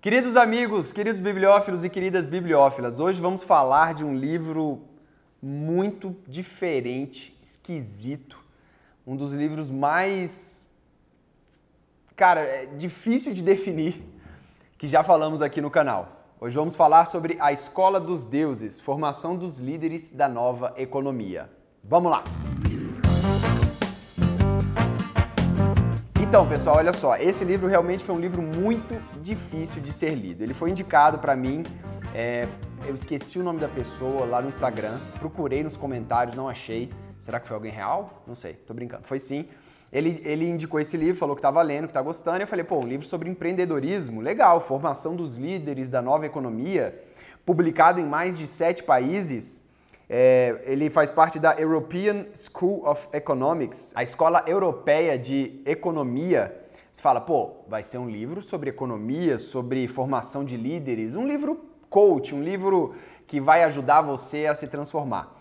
Queridos amigos, queridos bibliófilos e queridas bibliófilas, hoje vamos falar de um livro muito diferente, esquisito, um dos livros mais. Cara, é difícil de definir, que já falamos aqui no canal. Hoje vamos falar sobre a Escola dos Deuses, formação dos líderes da nova economia. Vamos lá! Então, pessoal, olha só, esse livro realmente foi um livro muito difícil de ser lido. Ele foi indicado para mim, é, eu esqueci o nome da pessoa lá no Instagram, procurei nos comentários, não achei. Será que foi alguém real? Não sei, tô brincando. Foi sim. Ele, ele indicou esse livro, falou que estava lendo, que está gostando, eu falei, pô, um livro sobre empreendedorismo, legal, formação dos líderes da nova economia, publicado em mais de sete países. É, ele faz parte da European School of Economics, a escola europeia de economia. Você fala, pô, vai ser um livro sobre economia, sobre formação de líderes, um livro coach, um livro que vai ajudar você a se transformar.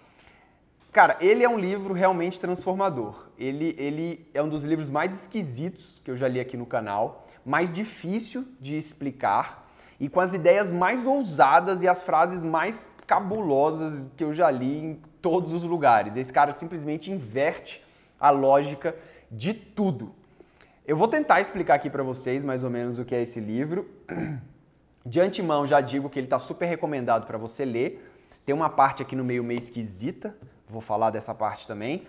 Cara, ele é um livro realmente transformador. Ele, ele é um dos livros mais esquisitos que eu já li aqui no canal, mais difícil de explicar e com as ideias mais ousadas e as frases mais cabulosas que eu já li em todos os lugares. Esse cara simplesmente inverte a lógica de tudo. Eu vou tentar explicar aqui para vocês mais ou menos o que é esse livro. De antemão já digo que ele está super recomendado para você ler. Tem uma parte aqui no meio meio esquisita, vou falar dessa parte também.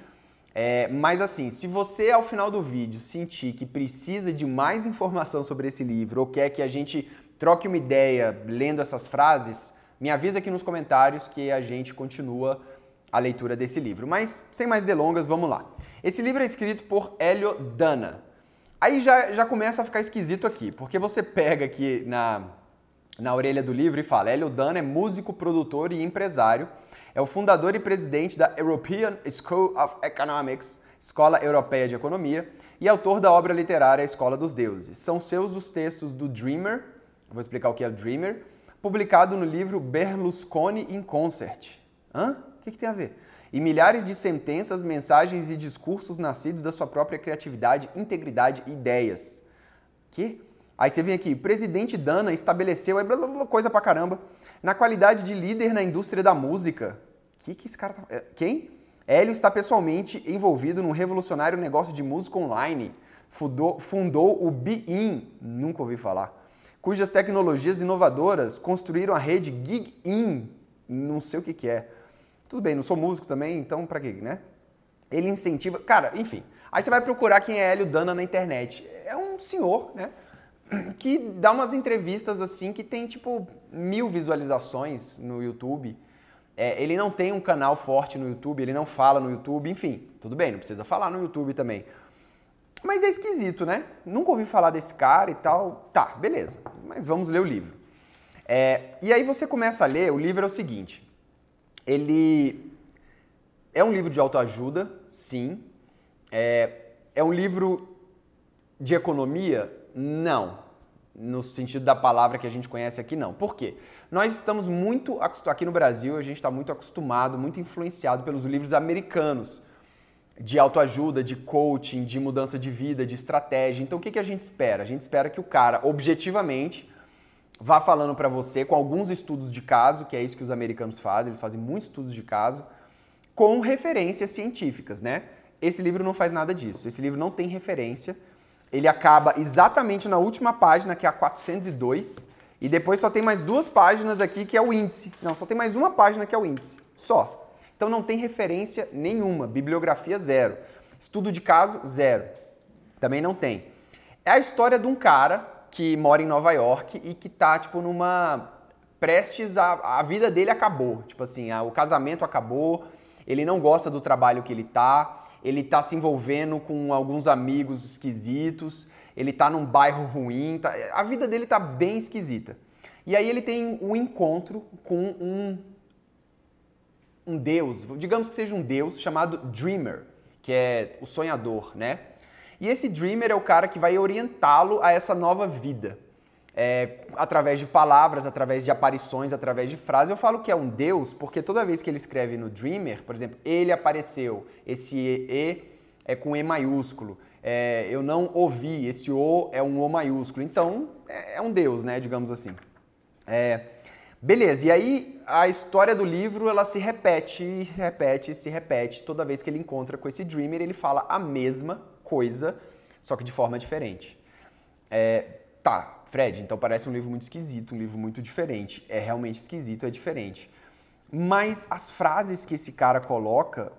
É, mas assim, se você ao final do vídeo sentir que precisa de mais informação sobre esse livro ou quer que a gente troque uma ideia lendo essas frases, me avisa aqui nos comentários que a gente continua a leitura desse livro. Mas, sem mais delongas, vamos lá. Esse livro é escrito por Hélio Dana. Aí já, já começa a ficar esquisito aqui, porque você pega aqui na, na orelha do livro e fala: Hélio Dana é músico, produtor e empresário, é o fundador e presidente da European School of Economics, Escola Europeia de Economia, e autor da obra literária Escola dos Deuses. São seus os textos do Dreamer, vou explicar o que é o Dreamer, publicado no livro Berlusconi in Concert. Hã? O que, que tem a ver? E milhares de sentenças, mensagens e discursos nascidos da sua própria criatividade, integridade e ideias. Que? Aí você vem aqui, presidente Dana estabeleceu, é blá, blá, blá, coisa pra caramba, na qualidade de líder na indústria da música. Que que esse cara tá... É, quem? Hélio está pessoalmente envolvido num revolucionário negócio de música online. Fundou, fundou o Be-In, nunca ouvi falar cujas tecnologias inovadoras construíram a rede Gig-In, não sei o que, que é. Tudo bem, não sou músico também, então para quê, né? Ele incentiva, cara, enfim. Aí você vai procurar quem é Hélio Dana na internet. É um senhor, né? Que dá umas entrevistas assim que tem tipo mil visualizações no YouTube. É, ele não tem um canal forte no YouTube, ele não fala no YouTube, enfim, tudo bem, não precisa falar no YouTube também. Mas é esquisito, né? Nunca ouvi falar desse cara e tal. Tá, beleza. Mas vamos ler o livro. É, e aí você começa a ler, o livro é o seguinte. Ele é um livro de autoajuda, sim. É, é um livro de economia? Não. No sentido da palavra que a gente conhece aqui, não. Por quê? Nós estamos muito, aqui no Brasil, a gente está muito acostumado, muito influenciado pelos livros americanos de autoajuda, de coaching, de mudança de vida, de estratégia. Então o que, que a gente espera? A gente espera que o cara, objetivamente, vá falando para você com alguns estudos de caso, que é isso que os americanos fazem, eles fazem muitos estudos de caso, com referências científicas, né? Esse livro não faz nada disso. Esse livro não tem referência. Ele acaba exatamente na última página, que é a 402, e depois só tem mais duas páginas aqui que é o índice. Não, só tem mais uma página que é o índice. Só. Então não tem referência nenhuma, bibliografia zero. Estudo de caso, zero. Também não tem. É a história de um cara que mora em Nova York e que tá, tipo, numa. prestes a. a vida dele acabou. Tipo assim, a, o casamento acabou, ele não gosta do trabalho que ele tá, ele tá se envolvendo com alguns amigos esquisitos, ele tá num bairro ruim, tá, a vida dele tá bem esquisita. E aí ele tem um encontro com um um deus, digamos que seja um deus chamado Dreamer, que é o sonhador, né? E esse Dreamer é o cara que vai orientá-lo a essa nova vida. É, através de palavras, através de aparições, através de frases. Eu falo que é um deus porque toda vez que ele escreve no Dreamer, por exemplo, ele apareceu, esse E é com E maiúsculo. é, eu não ouvi, esse O é um O maiúsculo. Então, é, é um Deus, né, digamos assim. É, beleza, e aí a história do livro ela se repete, se repete, se repete. Toda vez que ele encontra com esse Dreamer, ele fala a mesma coisa, só que de forma diferente. É, tá, Fred, então parece um livro muito esquisito, um livro muito diferente. É realmente esquisito, é diferente. Mas as frases que esse cara coloca,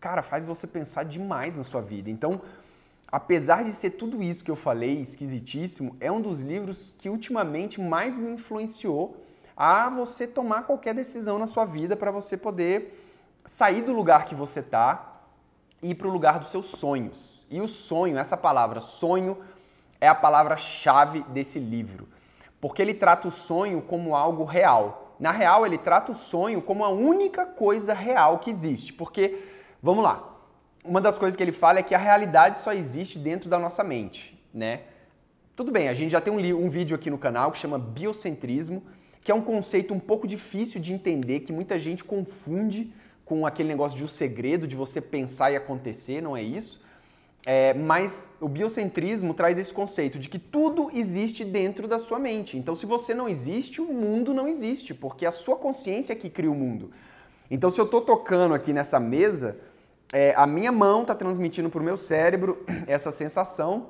cara, faz você pensar demais na sua vida. Então, apesar de ser tudo isso que eu falei, esquisitíssimo, é um dos livros que ultimamente mais me influenciou a você tomar qualquer decisão na sua vida para você poder sair do lugar que você está e ir para o lugar dos seus sonhos. E o sonho, essa palavra sonho, é a palavra-chave desse livro, porque ele trata o sonho como algo real. Na real, ele trata o sonho como a única coisa real que existe, porque, vamos lá, uma das coisas que ele fala é que a realidade só existe dentro da nossa mente, né? Tudo bem, a gente já tem um, um vídeo aqui no canal que chama Biocentrismo, que é um conceito um pouco difícil de entender, que muita gente confunde com aquele negócio de o um segredo de você pensar e acontecer, não é isso? É, mas o biocentrismo traz esse conceito de que tudo existe dentro da sua mente. Então, se você não existe, o mundo não existe, porque é a sua consciência que cria o mundo. Então, se eu estou tocando aqui nessa mesa, é, a minha mão está transmitindo para o meu cérebro essa sensação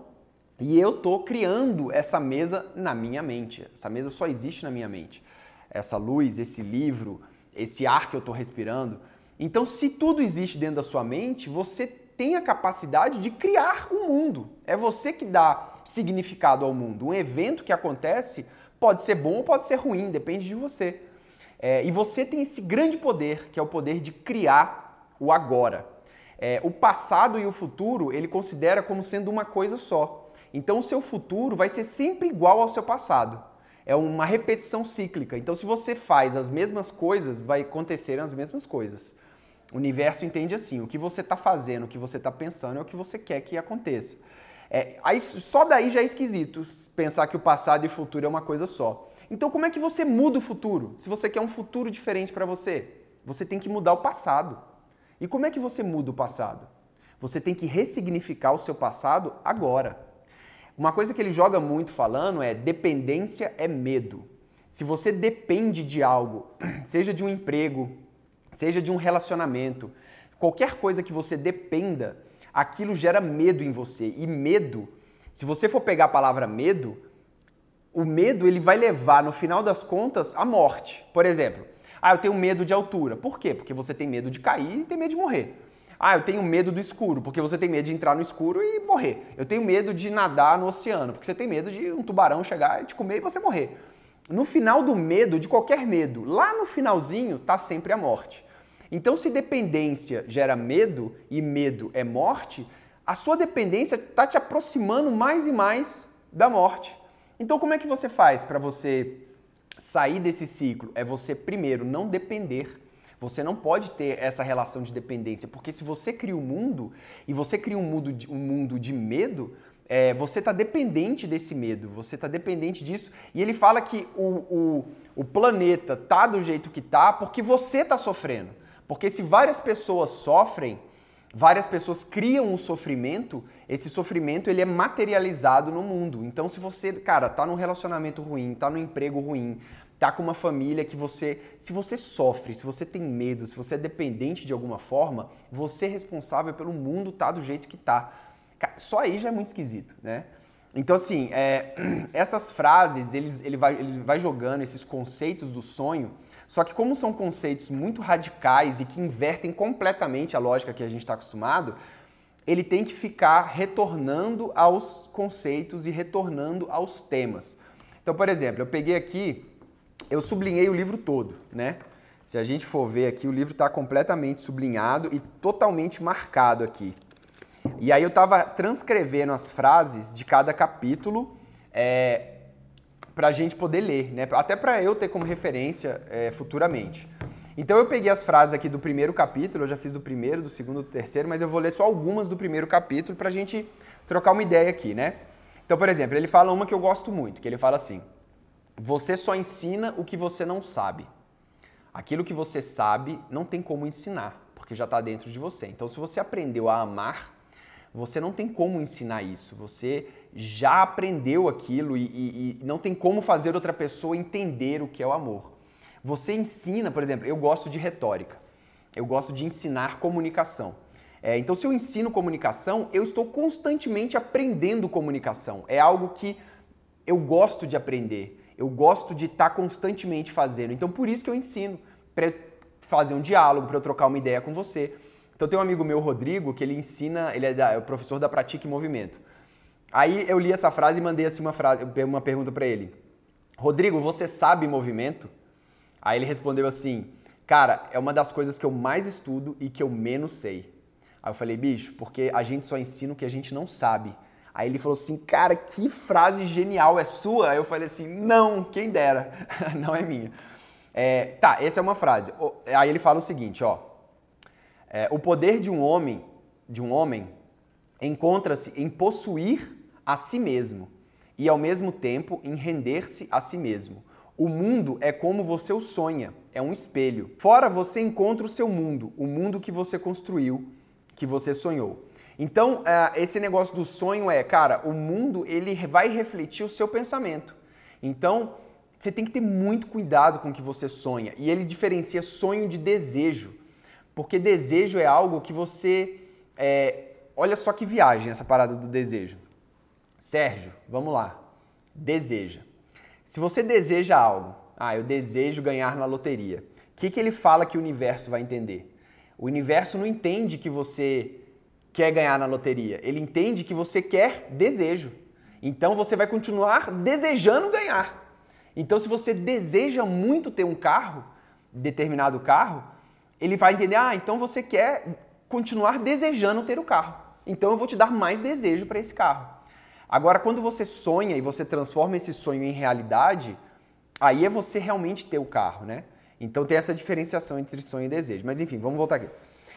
e eu estou criando essa mesa na minha mente. Essa mesa só existe na minha mente. Essa luz, esse livro, esse ar que eu estou respirando. Então, se tudo existe dentro da sua mente, você tem a capacidade de criar o um mundo. É você que dá significado ao mundo. Um evento que acontece pode ser bom ou pode ser ruim, depende de você. É, e você tem esse grande poder, que é o poder de criar o agora. É, o passado e o futuro ele considera como sendo uma coisa só. Então o seu futuro vai ser sempre igual ao seu passado. É uma repetição cíclica. Então se você faz as mesmas coisas, vai acontecer as mesmas coisas. O universo entende assim: o que você está fazendo, o que você está pensando é o que você quer que aconteça. É, aí, só daí já é esquisito pensar que o passado e o futuro é uma coisa só. Então, como é que você muda o futuro? Se você quer um futuro diferente para você, você tem que mudar o passado. E como é que você muda o passado? Você tem que ressignificar o seu passado agora. Uma coisa que ele joga muito falando é dependência é medo. Se você depende de algo, seja de um emprego, seja de um relacionamento, qualquer coisa que você dependa, aquilo gera medo em você. E medo, se você for pegar a palavra medo, o medo ele vai levar no final das contas à morte. Por exemplo, ah, eu tenho medo de altura. Por quê? Porque você tem medo de cair e tem medo de morrer. Ah, eu tenho medo do escuro, porque você tem medo de entrar no escuro e morrer. Eu tenho medo de nadar no oceano, porque você tem medo de um tubarão chegar e te comer e você morrer. No final do medo, de qualquer medo, lá no finalzinho tá sempre a morte. Então, se dependência gera medo e medo é morte, a sua dependência está te aproximando mais e mais da morte. Então, como é que você faz para você sair desse ciclo é você, primeiro, não depender. Você não pode ter essa relação de dependência, porque se você cria um mundo e você cria um mundo de, um mundo de medo, é, você está dependente desse medo, você está dependente disso. E ele fala que o, o, o planeta tá do jeito que tá porque você está sofrendo. Porque se várias pessoas sofrem, várias pessoas criam um sofrimento, esse sofrimento ele é materializado no mundo. Então se você, cara, tá num relacionamento ruim, tá num emprego ruim, tá com uma família que você, se você sofre, se você tem medo, se você é dependente de alguma forma, você é responsável pelo mundo tá do jeito que tá. Só aí já é muito esquisito, né? Então, assim, é, essas frases, eles, ele, vai, ele vai jogando esses conceitos do sonho só que como são conceitos muito radicais e que invertem completamente a lógica que a gente está acostumado, ele tem que ficar retornando aos conceitos e retornando aos temas. Então, por exemplo, eu peguei aqui, eu sublinhei o livro todo, né? Se a gente for ver aqui, o livro está completamente sublinhado e totalmente marcado aqui. E aí eu estava transcrevendo as frases de cada capítulo é, para a gente poder ler, né? até para eu ter como referência é, futuramente. Então eu peguei as frases aqui do primeiro capítulo, eu já fiz do primeiro, do segundo, do terceiro, mas eu vou ler só algumas do primeiro capítulo para a gente trocar uma ideia aqui, né? Então, por exemplo, ele fala uma que eu gosto muito, que ele fala assim: você só ensina o que você não sabe. Aquilo que você sabe não tem como ensinar, porque já está dentro de você. Então, se você aprendeu a amar, você não tem como ensinar isso. Você já aprendeu aquilo e, e, e não tem como fazer outra pessoa entender o que é o amor. Você ensina, por exemplo, eu gosto de retórica, eu gosto de ensinar comunicação. É, então, se eu ensino comunicação, eu estou constantemente aprendendo comunicação. É algo que eu gosto de aprender, eu gosto de estar constantemente fazendo. Então, por isso que eu ensino, para fazer um diálogo, para eu trocar uma ideia com você. Então, tem um amigo meu, Rodrigo, que ele ensina, ele é, da, é professor da Pratique Movimento. Aí eu li essa frase e mandei assim uma, frase, uma pergunta para ele. Rodrigo, você sabe movimento? Aí ele respondeu assim: Cara, é uma das coisas que eu mais estudo e que eu menos sei. Aí eu falei, bicho, porque a gente só ensina o que a gente não sabe. Aí ele falou assim, cara, que frase genial, é sua? Aí eu falei assim, não, quem dera, não é minha. É, tá, essa é uma frase. Aí ele fala o seguinte, ó. É, o poder de um homem, de um homem, encontra-se em possuir a si mesmo e ao mesmo tempo em render-se a si mesmo. O mundo é como você o sonha, é um espelho. Fora você encontra o seu mundo, o mundo que você construiu que você sonhou. Então, é, esse negócio do sonho é, cara, o mundo ele vai refletir o seu pensamento. Então, você tem que ter muito cuidado com o que você sonha. E ele diferencia sonho de desejo. Porque desejo é algo que você. É, olha só que viagem essa parada do desejo. Sérgio, vamos lá. Deseja. Se você deseja algo, ah, eu desejo ganhar na loteria. O que, que ele fala que o universo vai entender? O universo não entende que você quer ganhar na loteria, ele entende que você quer desejo. Então você vai continuar desejando ganhar. Então, se você deseja muito ter um carro, determinado carro, ele vai entender: ah, então você quer continuar desejando ter o carro. Então eu vou te dar mais desejo para esse carro. Agora, quando você sonha e você transforma esse sonho em realidade, aí é você realmente ter o carro, né? Então tem essa diferenciação entre sonho e desejo. Mas enfim, vamos voltar aqui.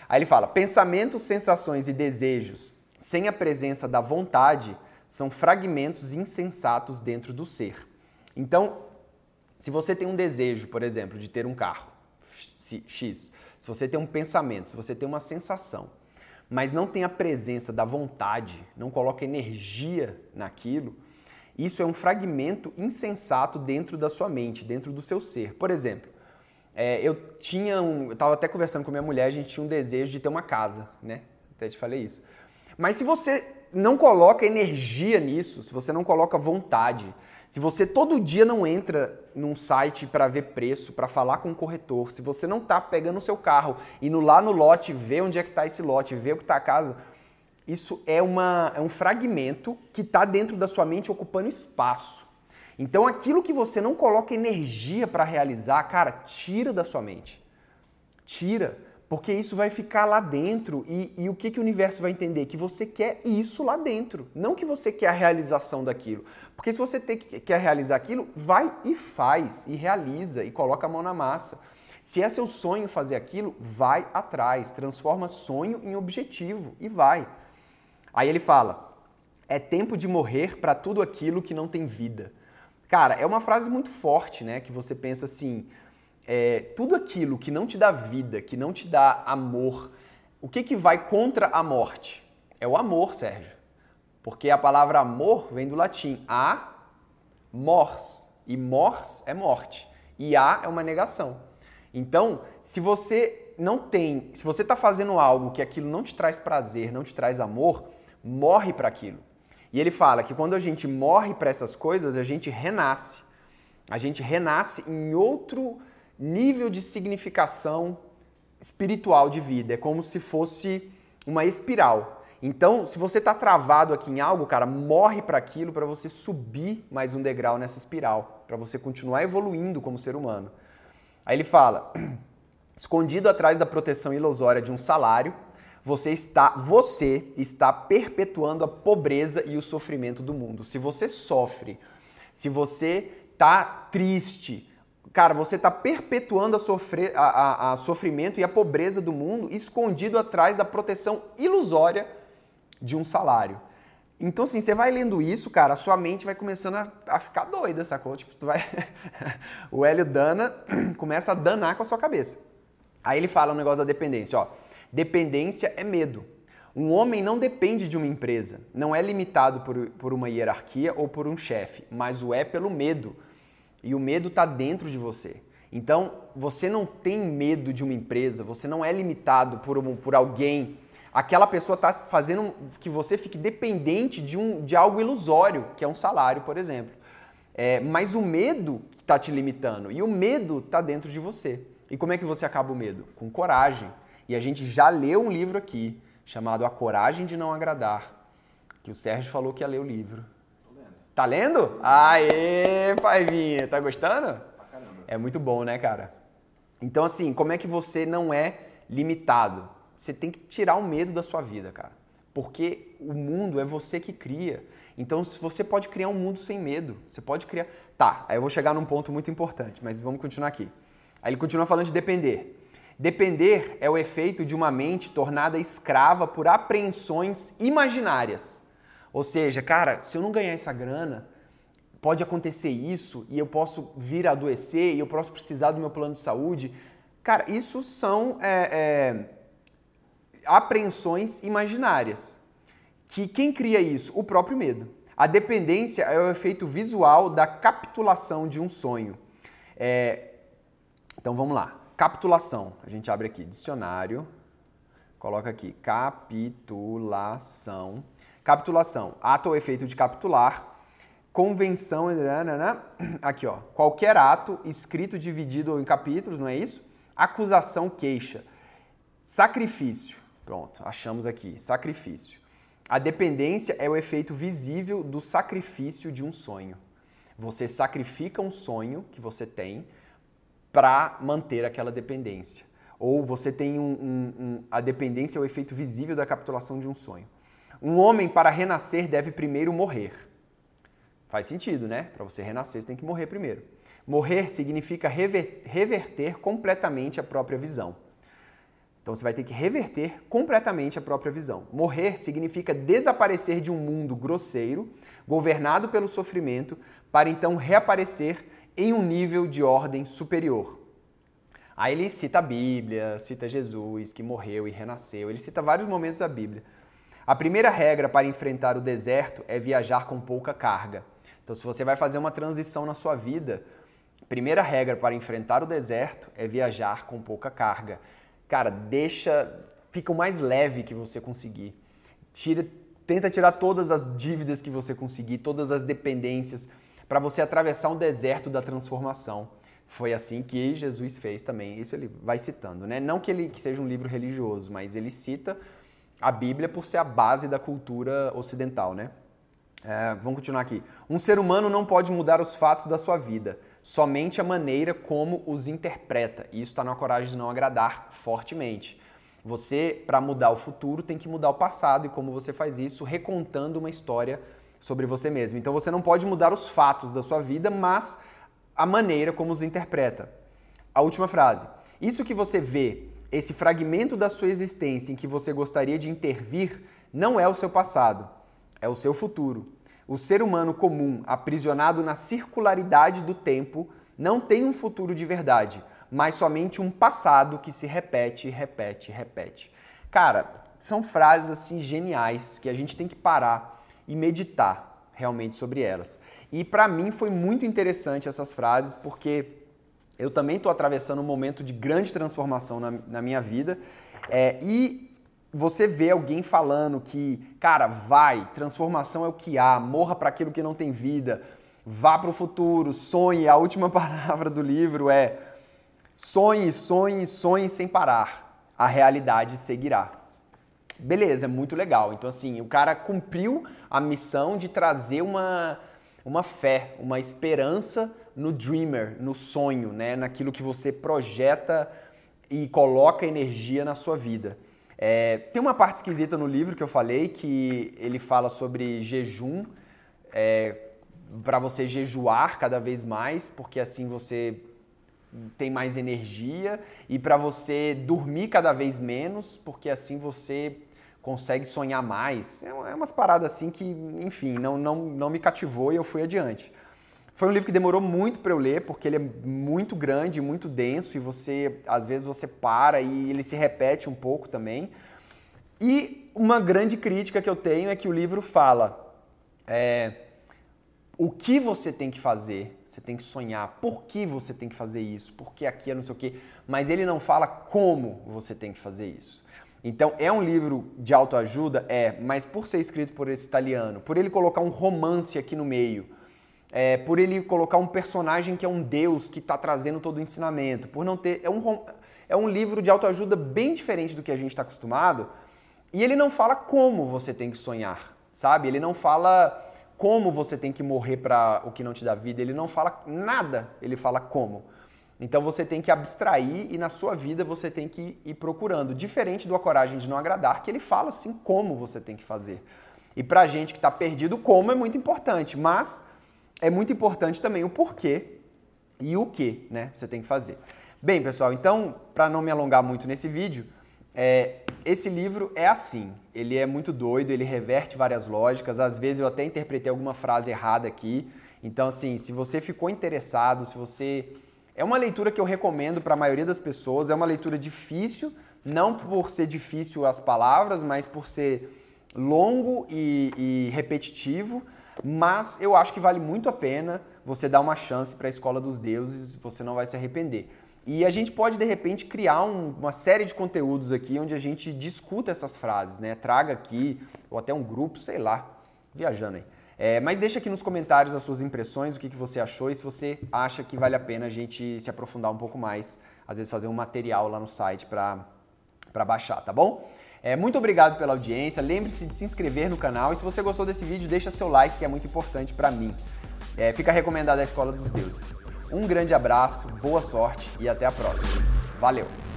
Aí ele fala: pensamentos, sensações e desejos sem a presença da vontade são fragmentos insensatos dentro do ser. Então, se você tem um desejo, por exemplo, de ter um carro X, se você tem um pensamento, se você tem uma sensação, mas não tem a presença da vontade, não coloca energia naquilo, isso é um fragmento insensato dentro da sua mente, dentro do seu ser. Por exemplo, é, eu tinha um. Eu estava até conversando com minha mulher, a gente tinha um desejo de ter uma casa, né? Até te falei isso. Mas se você não coloca energia nisso, se você não coloca vontade, se você todo dia não entra num site para ver preço, para falar com o corretor, se você não está pegando o seu carro, indo lá no lote, ver onde é que está esse lote, ver o que está a casa, isso é, uma, é um fragmento que está dentro da sua mente ocupando espaço. Então aquilo que você não coloca energia para realizar, cara, tira da sua mente. Tira, porque isso vai ficar lá dentro e, e, o que, que o universo vai entender? Que você quer isso lá dentro, não que você quer a realização daquilo. Porque se você tem, quer realizar aquilo, vai e faz, e realiza, e coloca a mão na massa. Se é seu sonho fazer aquilo, vai atrás, transforma sonho em objetivo e vai. Aí ele fala: é tempo de morrer para tudo aquilo que não tem vida. Cara, é uma frase muito forte, né? Que você pensa assim: é, tudo aquilo que não te dá vida, que não te dá amor, o que, que vai contra a morte? É o amor, Sérgio. Porque a palavra amor vem do latim a mors. E mors é morte. E a é uma negação. Então, se você não tem, se você está fazendo algo que aquilo não te traz prazer, não te traz amor, morre para aquilo. E ele fala que quando a gente morre para essas coisas, a gente renasce. A gente renasce em outro nível de significação espiritual de vida. É como se fosse uma espiral. Então, se você está travado aqui em algo, cara, morre para aquilo para você subir mais um degrau nessa espiral, para você continuar evoluindo como ser humano. Aí ele fala: escondido atrás da proteção ilusória de um salário, você está, você está perpetuando a pobreza e o sofrimento do mundo. Se você sofre, se você está triste, cara, você está perpetuando a, sofrer, a, a, a sofrimento e a pobreza do mundo escondido atrás da proteção ilusória de um salário. Então, assim, você vai lendo isso, cara, a sua mente vai começando a, a ficar doida, sacou? Tipo, tu vai... o Hélio dana, começa a danar com a sua cabeça. Aí ele fala um negócio da dependência, ó. Dependência é medo. Um homem não depende de uma empresa, não é limitado por, por uma hierarquia ou por um chefe, mas o é pelo medo. E o medo está dentro de você. Então, você não tem medo de uma empresa, você não é limitado por, um, por alguém. Aquela pessoa está fazendo que você fique dependente de, um, de algo ilusório, que é um salário, por exemplo. É, mas o medo está te limitando e o medo está dentro de você. E como é que você acaba o medo? Com coragem. E a gente já leu um livro aqui chamado A Coragem de Não Agradar, que o Sérgio falou que ia ler o livro. Tô lendo. Tá lendo? Aê, Paivinha, tá gostando? É muito bom, né, cara? Então, assim, como é que você não é limitado? Você tem que tirar o medo da sua vida, cara. Porque o mundo é você que cria. Então, você pode criar um mundo sem medo. Você pode criar. Tá, aí eu vou chegar num ponto muito importante, mas vamos continuar aqui. Aí ele continua falando de depender. Depender é o efeito de uma mente tornada escrava por apreensões imaginárias. Ou seja, cara, se eu não ganhar essa grana, pode acontecer isso e eu posso vir a adoecer e eu posso precisar do meu plano de saúde. Cara, isso são é, é, apreensões imaginárias. Que quem cria isso? O próprio medo. A dependência é o efeito visual da capitulação de um sonho. É, então vamos lá. Capitulação. A gente abre aqui dicionário, coloca aqui capitulação. Capitulação, ato ou efeito de capitular, convenção, aqui ó, qualquer ato escrito, dividido em capítulos, não é isso? Acusação, queixa. Sacrifício, pronto, achamos aqui, sacrifício. A dependência é o efeito visível do sacrifício de um sonho. Você sacrifica um sonho que você tem para manter aquela dependência. Ou você tem um, um, um, a dependência é o efeito visível da capitulação de um sonho. Um homem, para renascer, deve primeiro morrer. Faz sentido, né? Para você renascer, você tem que morrer primeiro. Morrer significa rever, reverter completamente a própria visão. Então você vai ter que reverter completamente a própria visão. Morrer significa desaparecer de um mundo grosseiro, governado pelo sofrimento, para então reaparecer em um nível de ordem superior. Aí ele cita a Bíblia, cita Jesus que morreu e renasceu, ele cita vários momentos da Bíblia. A primeira regra para enfrentar o deserto é viajar com pouca carga. Então, se você vai fazer uma transição na sua vida, primeira regra para enfrentar o deserto é viajar com pouca carga. Cara, deixa, fica o mais leve que você conseguir. Tira, tenta tirar todas as dívidas que você conseguir, todas as dependências para você atravessar um deserto da transformação. Foi assim que Jesus fez também. Isso ele vai citando, né? Não que ele que seja um livro religioso, mas ele cita a Bíblia por ser a base da cultura ocidental, né? É, vamos continuar aqui. Um ser humano não pode mudar os fatos da sua vida, somente a maneira como os interpreta. E isso está na coragem de não agradar fortemente. Você, para mudar o futuro, tem que mudar o passado e como você faz isso, recontando uma história sobre você mesmo. Então você não pode mudar os fatos da sua vida, mas a maneira como os interpreta. A última frase. Isso que você vê, esse fragmento da sua existência em que você gostaria de intervir, não é o seu passado, é o seu futuro. O ser humano comum, aprisionado na circularidade do tempo, não tem um futuro de verdade, mas somente um passado que se repete, repete, repete. Cara, são frases assim geniais que a gente tem que parar e meditar realmente sobre elas. E para mim foi muito interessante essas frases, porque eu também estou atravessando um momento de grande transformação na, na minha vida. É, e você vê alguém falando que, cara, vai, transformação é o que há, morra para aquilo que não tem vida, vá para o futuro, sonhe. A última palavra do livro é sonhe, sonhe, sonhe sem parar. A realidade seguirá. Beleza, muito legal. Então, assim, o cara cumpriu a missão de trazer uma, uma fé, uma esperança no dreamer, no sonho, né? naquilo que você projeta e coloca energia na sua vida. É, tem uma parte esquisita no livro que eu falei, que ele fala sobre jejum, é, para você jejuar cada vez mais, porque assim você tem mais energia, e para você dormir cada vez menos, porque assim você consegue sonhar mais. É, é umas paradas assim que, enfim, não, não, não me cativou e eu fui adiante. Foi um livro que demorou muito para eu ler, porque ele é muito grande, muito denso e você, às vezes você para e ele se repete um pouco também. E uma grande crítica que eu tenho é que o livro fala é, o que você tem que fazer, você tem que sonhar, por que você tem que fazer isso, por que aqui é não sei o quê, mas ele não fala como você tem que fazer isso. Então, é um livro de autoajuda? É, mas por ser escrito por esse italiano, por ele colocar um romance aqui no meio, é, por ele colocar um personagem que é um deus que está trazendo todo o ensinamento, por não ter. É um, é um livro de autoajuda bem diferente do que a gente está acostumado, e ele não fala como você tem que sonhar, sabe? Ele não fala como você tem que morrer para o que não te dá vida, ele não fala nada, ele fala como. Então você tem que abstrair e na sua vida você tem que ir procurando. Diferente do A Coragem de Não Agradar, que ele fala assim como você tem que fazer. E pra gente que está perdido, como é muito importante, mas é muito importante também o porquê e o que né, você tem que fazer. Bem, pessoal, então, para não me alongar muito nesse vídeo, é, esse livro é assim. Ele é muito doido, ele reverte várias lógicas. Às vezes eu até interpretei alguma frase errada aqui. Então, assim, se você ficou interessado, se você é uma leitura que eu recomendo para a maioria das pessoas. É uma leitura difícil, não por ser difícil as palavras, mas por ser longo e, e repetitivo. Mas eu acho que vale muito a pena você dar uma chance para a Escola dos Deuses, você não vai se arrepender. E a gente pode, de repente, criar um, uma série de conteúdos aqui onde a gente discuta essas frases, né? Traga aqui, ou até um grupo, sei lá, viajando aí. É, mas deixa aqui nos comentários as suas impressões, o que, que você achou e se você acha que vale a pena a gente se aprofundar um pouco mais, às vezes fazer um material lá no site para baixar, tá bom? É, muito obrigado pela audiência, lembre-se de se inscrever no canal e se você gostou desse vídeo, deixa seu like que é muito importante para mim. É, fica recomendado a Escola dos Deuses. Um grande abraço, boa sorte e até a próxima. Valeu!